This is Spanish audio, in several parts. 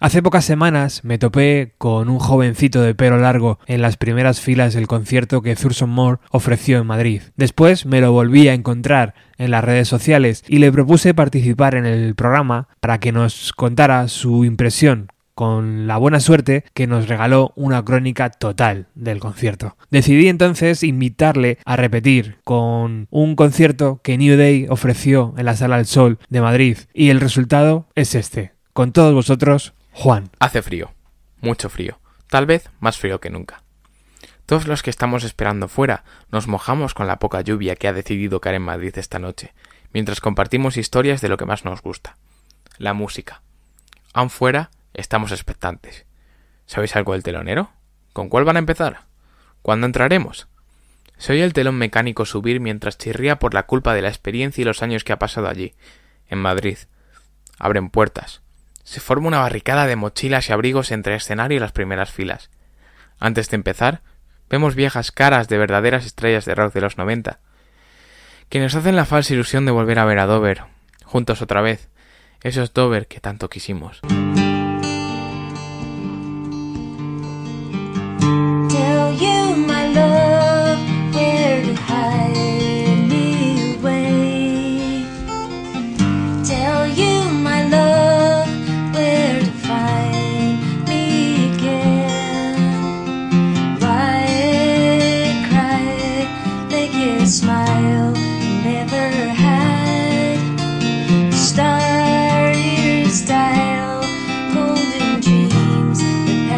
Hace pocas semanas me topé con un jovencito de pelo largo en las primeras filas del concierto que Thurston Moore ofreció en Madrid. Después me lo volví a encontrar en las redes sociales y le propuse participar en el programa para que nos contara su impresión con la buena suerte que nos regaló una crónica total del concierto. Decidí entonces invitarle a repetir con un concierto que New Day ofreció en la Sala del Sol de Madrid y el resultado es este. Con todos vosotros, Juan. Hace frío, mucho frío, tal vez más frío que nunca. Todos los que estamos esperando fuera nos mojamos con la poca lluvia que ha decidido caer en Madrid esta noche, mientras compartimos historias de lo que más nos gusta, la música. Aún fuera, estamos expectantes. ¿Sabéis algo del telonero? ¿Con cuál van a empezar? ¿Cuándo entraremos? Se oye el telón mecánico subir mientras chirría por la culpa de la experiencia y los años que ha pasado allí, en Madrid. Abren puertas, se forma una barricada de mochilas y abrigos entre escenario y las primeras filas. Antes de empezar, vemos viejas caras de verdaderas estrellas de rock de los 90, que nos hacen la falsa ilusión de volver a ver a Dover, juntos otra vez, esos Dover que tanto quisimos.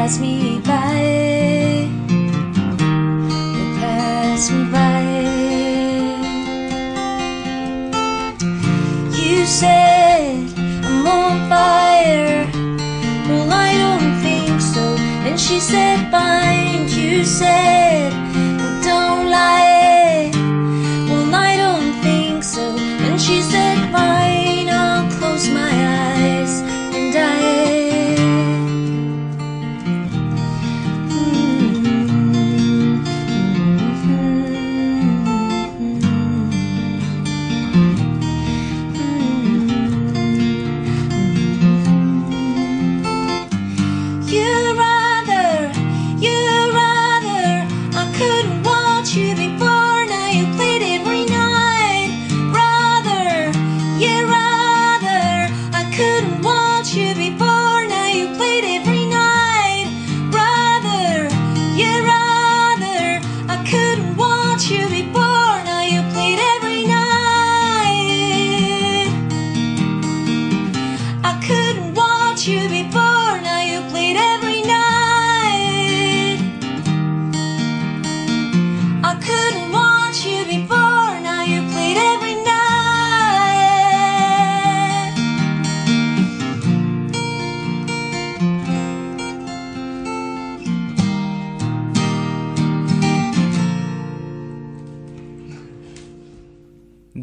pass me by.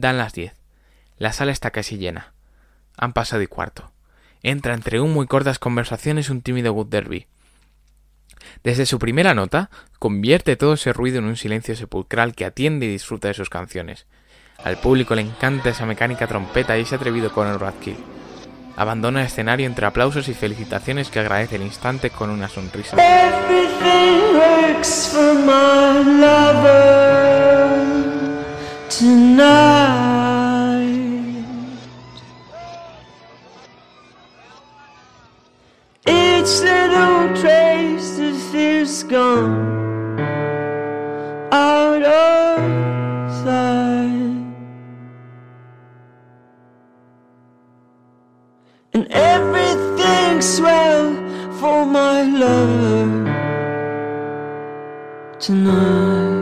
Dan las diez. La sala está casi llena. Han pasado y cuarto. Entra entre humo y cortas conversaciones un tímido Wood Derby. Desde su primera nota, convierte todo ese ruido en un silencio sepulcral que atiende y disfruta de sus canciones. Al público le encanta esa mecánica trompeta y ese atrevido Conor Radkill. Abandona el escenario entre aplausos y felicitaciones que agradece el instante con una sonrisa. Tonight. Each little trace of fear's gone out of sight, and everything's well for my love tonight.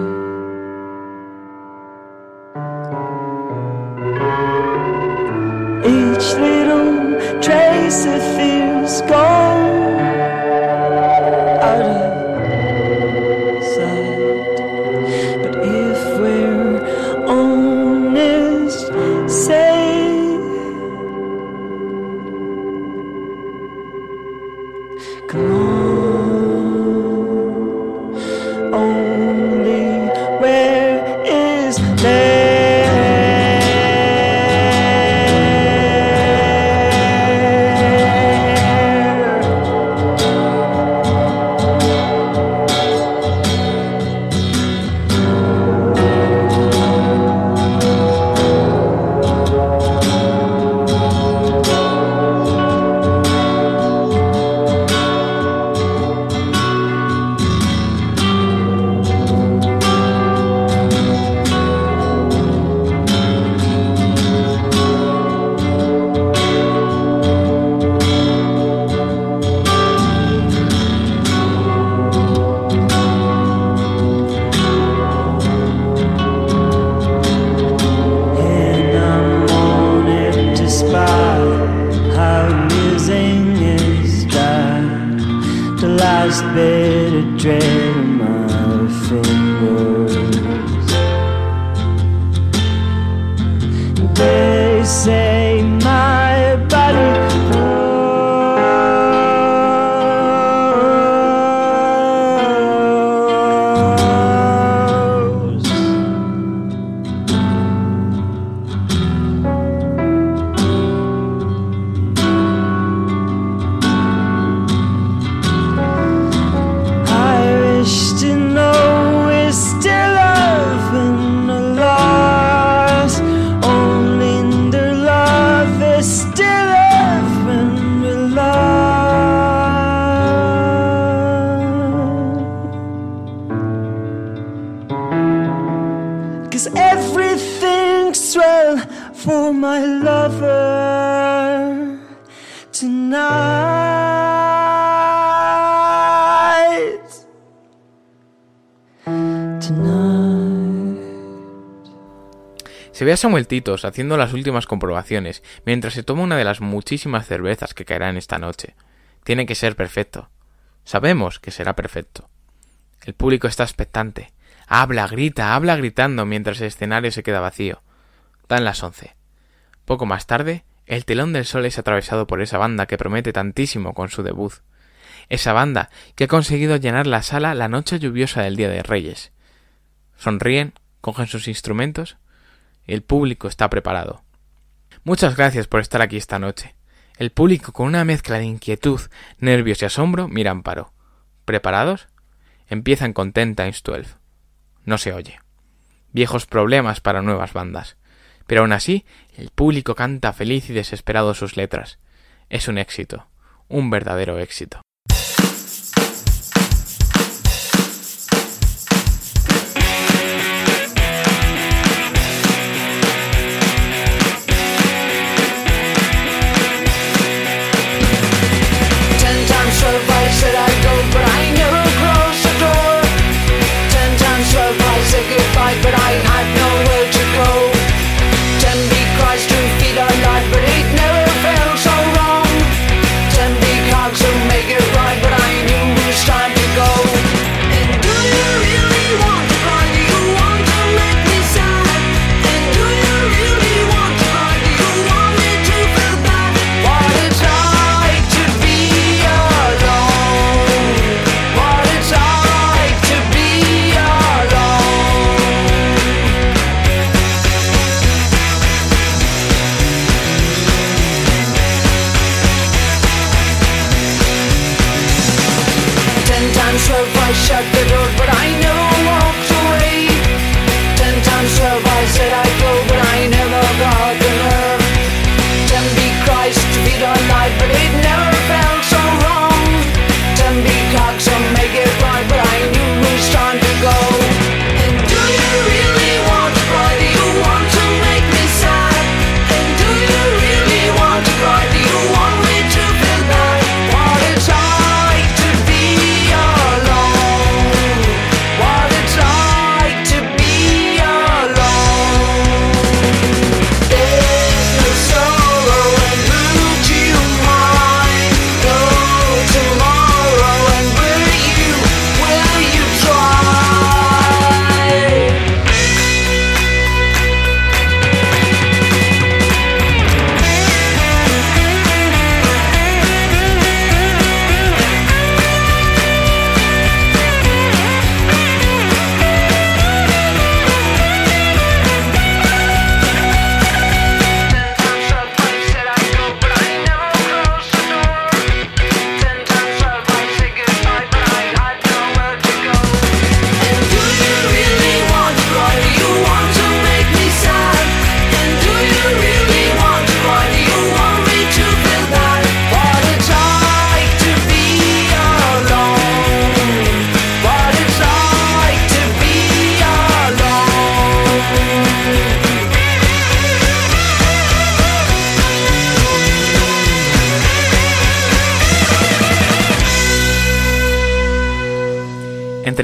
each little trace of fears gone. Se ve a Samuel Titos haciendo las últimas comprobaciones mientras se toma una de las muchísimas cervezas que caerán esta noche. Tiene que ser perfecto. Sabemos que será perfecto. El público está expectante. Habla, grita, habla gritando mientras el escenario se queda vacío. Dan las once. Poco más tarde, el telón del sol es atravesado por esa banda que promete tantísimo con su debut. Esa banda que ha conseguido llenar la sala la noche lluviosa del Día de Reyes. Sonríen, cogen sus instrumentos. El público está preparado. Muchas gracias por estar aquí esta noche. El público con una mezcla de inquietud, nervios y asombro mira Amparo. ¿Preparados? Empiezan con Ten Times Twelve. No se oye. Viejos problemas para nuevas bandas. Pero aún así, el público canta feliz y desesperado sus letras. Es un éxito, un verdadero éxito.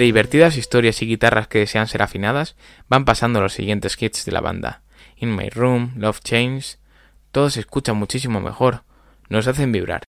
Divertidas historias y guitarras que desean ser afinadas, van pasando los siguientes hits de la banda. In My Room, Love Change, todos se escuchan muchísimo mejor, nos hacen vibrar.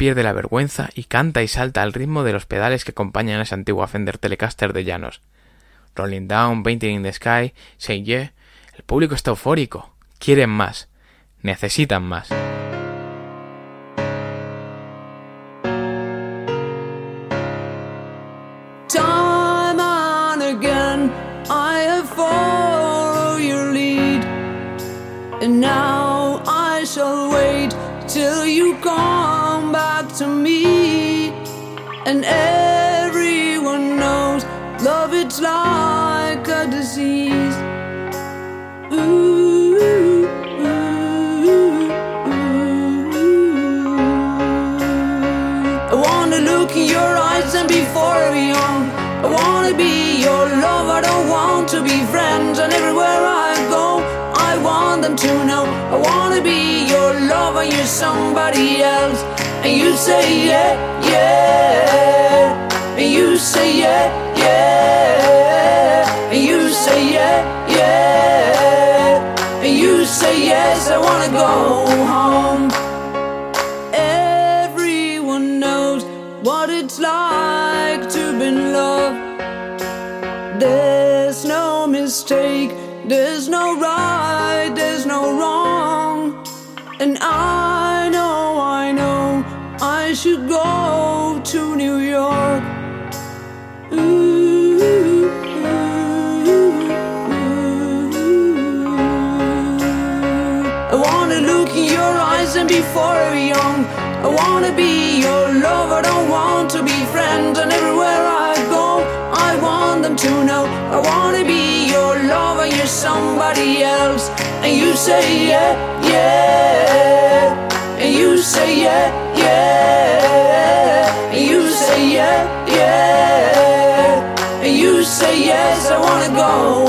Pierde la vergüenza y canta y salta al ritmo de los pedales que acompañan a esa antigua Fender Telecaster de llanos. Rolling Down, Painting in the Sky, Say Yeah. El público está eufórico. Quieren más. Necesitan más. And everyone knows love it's like a disease. Ooh. I wanna look in your eyes and be forever young. I wanna be your love. I don't want to be friends. And everywhere I go, I want them to know. I wanna be your love and you're somebody else. And you say yeah, yeah. And you say yeah, yeah. And you say yeah, yeah. And you say yes. I wanna go home. Everyone knows what it's like to be in love. There's no mistake, there's no right, there's no wrong. And I know, I know, I should go forever young. I wanna be your love. I don't want to be friends. And everywhere I go, I want them to know. I wanna be your love and you're somebody else. And you say yeah, yeah. And you say yeah, yeah. And you say yeah, yeah. And you say yes. I wanna go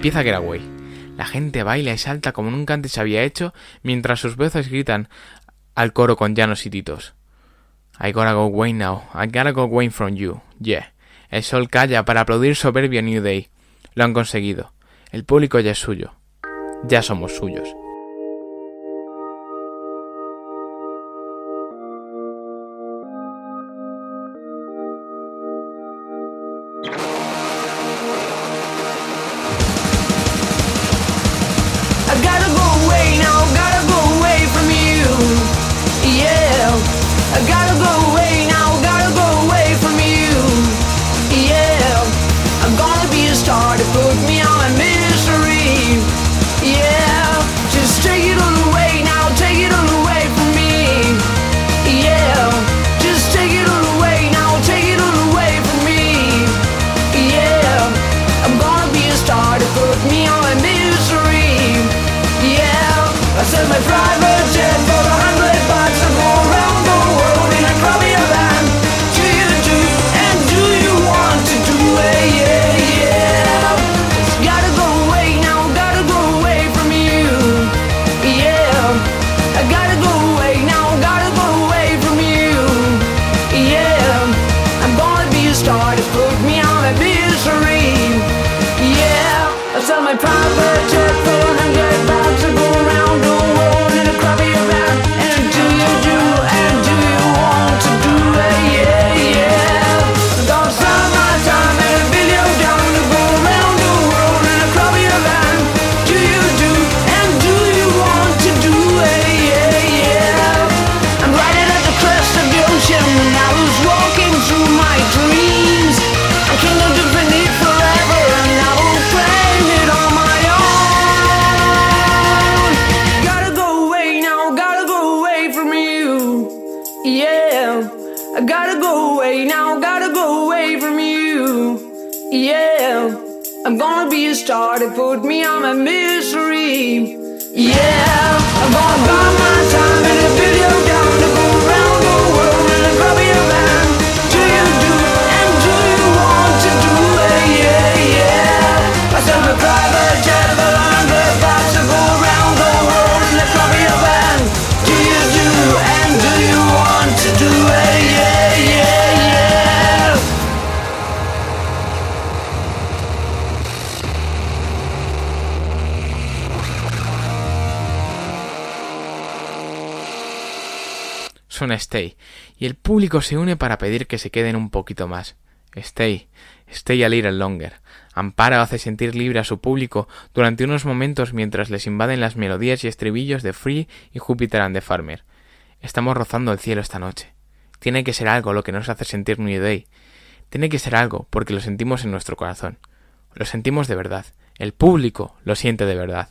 empieza Getaway. La gente baila y salta como nunca antes se había hecho, mientras sus voces gritan al coro con llanos y titos. I gotta go away now, I gotta go away from you, yeah. El sol calla para aplaudir soberbio New Day. Lo han conseguido. El público ya es suyo. Ya somos suyos. Stay, y el público se une para pedir que se queden un poquito más. Stay, stay a little longer. Amparo hace sentir libre a su público durante unos momentos mientras les invaden las melodías y estribillos de Free y Júpiter and the Farmer. Estamos rozando el cielo esta noche. Tiene que ser algo lo que nos hace sentir New Day. Tiene que ser algo porque lo sentimos en nuestro corazón. Lo sentimos de verdad. El público lo siente de verdad.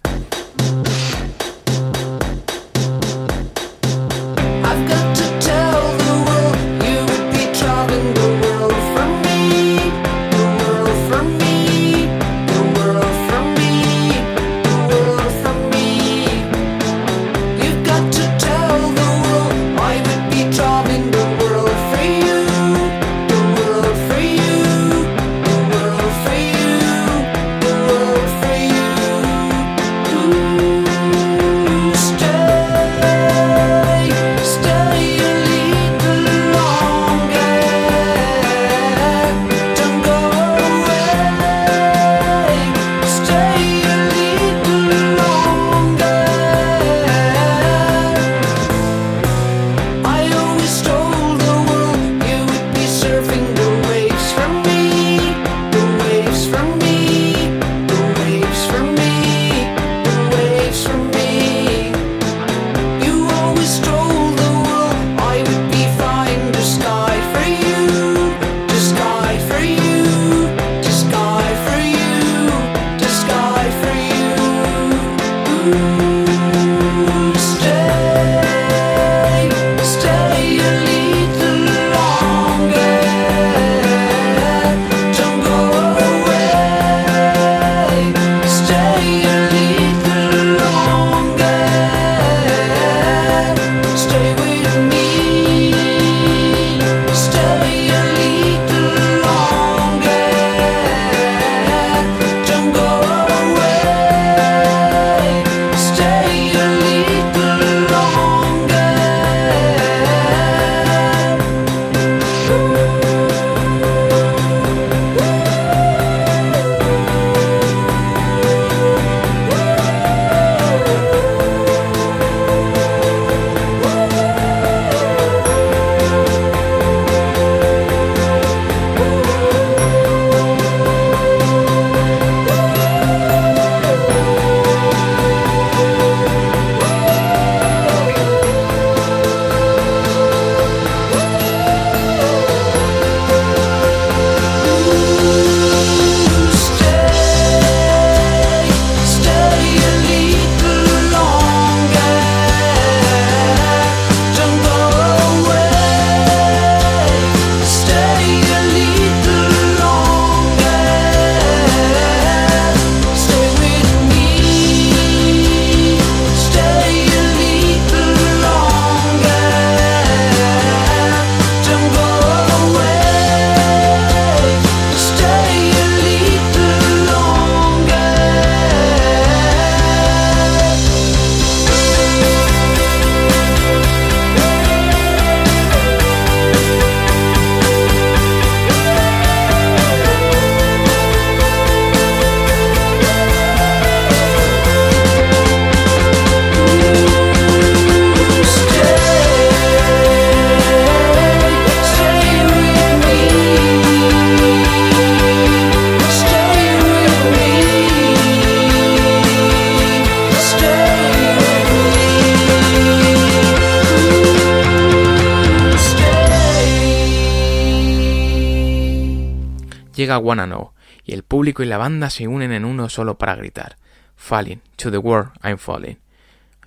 Llega Wanna Know, y el público y la banda se unen en uno solo para gritar Falling, to the world, I'm falling.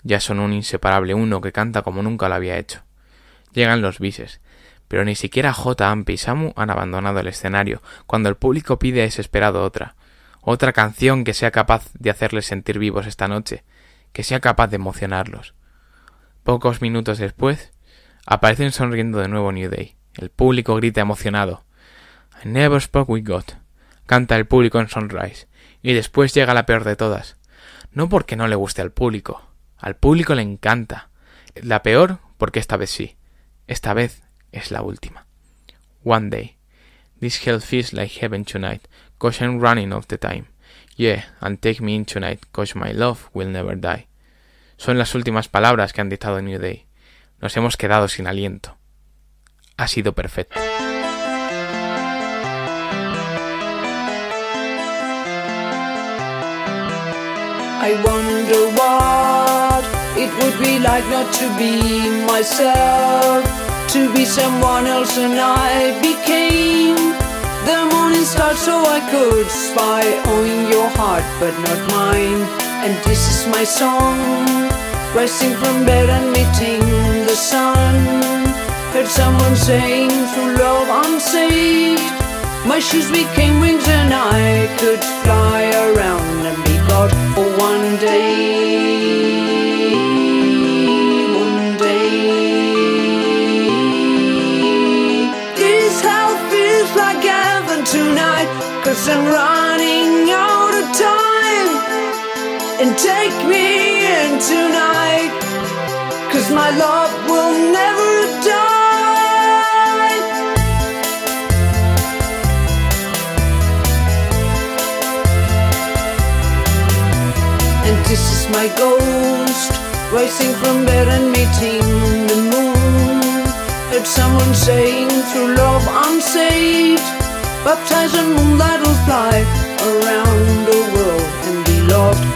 Ya son un inseparable uno que canta como nunca lo había hecho. Llegan los bises, pero ni siquiera J. Amp y Samu han abandonado el escenario cuando el público pide desesperado otra. Otra canción que sea capaz de hacerles sentir vivos esta noche, que sea capaz de emocionarlos. Pocos minutos después, aparecen sonriendo de nuevo New Day. El público grita emocionado. Never spoke with God. Canta el público en Sunrise. Y después llega la peor de todas. No porque no le guste al público. Al público le encanta. La peor porque esta vez sí. Esta vez es la última. One day. This hell feels like heaven tonight, cause I'm running off the time. Yeah, and take me in tonight, cause my love will never die. Son las últimas palabras que han dictado New Day. Nos hemos quedado sin aliento. Ha sido perfecto. I wonder what it would be like not to be myself, to be someone else, and I became the morning star so I could spy on your heart, but not mine. And this is my song, rising from bed and meeting the sun. Heard someone saying, through love I'm saved. My shoes became wings and I could fly around and God for one day. One day. This house feels like heaven tonight. Cause I'm running out of time. And take me in tonight. Cause my love will never die. My ghost Rising from bed and meeting the moon. Heard someone saying through love I'm saved Baptized in moonlight will fly Around the world and be loved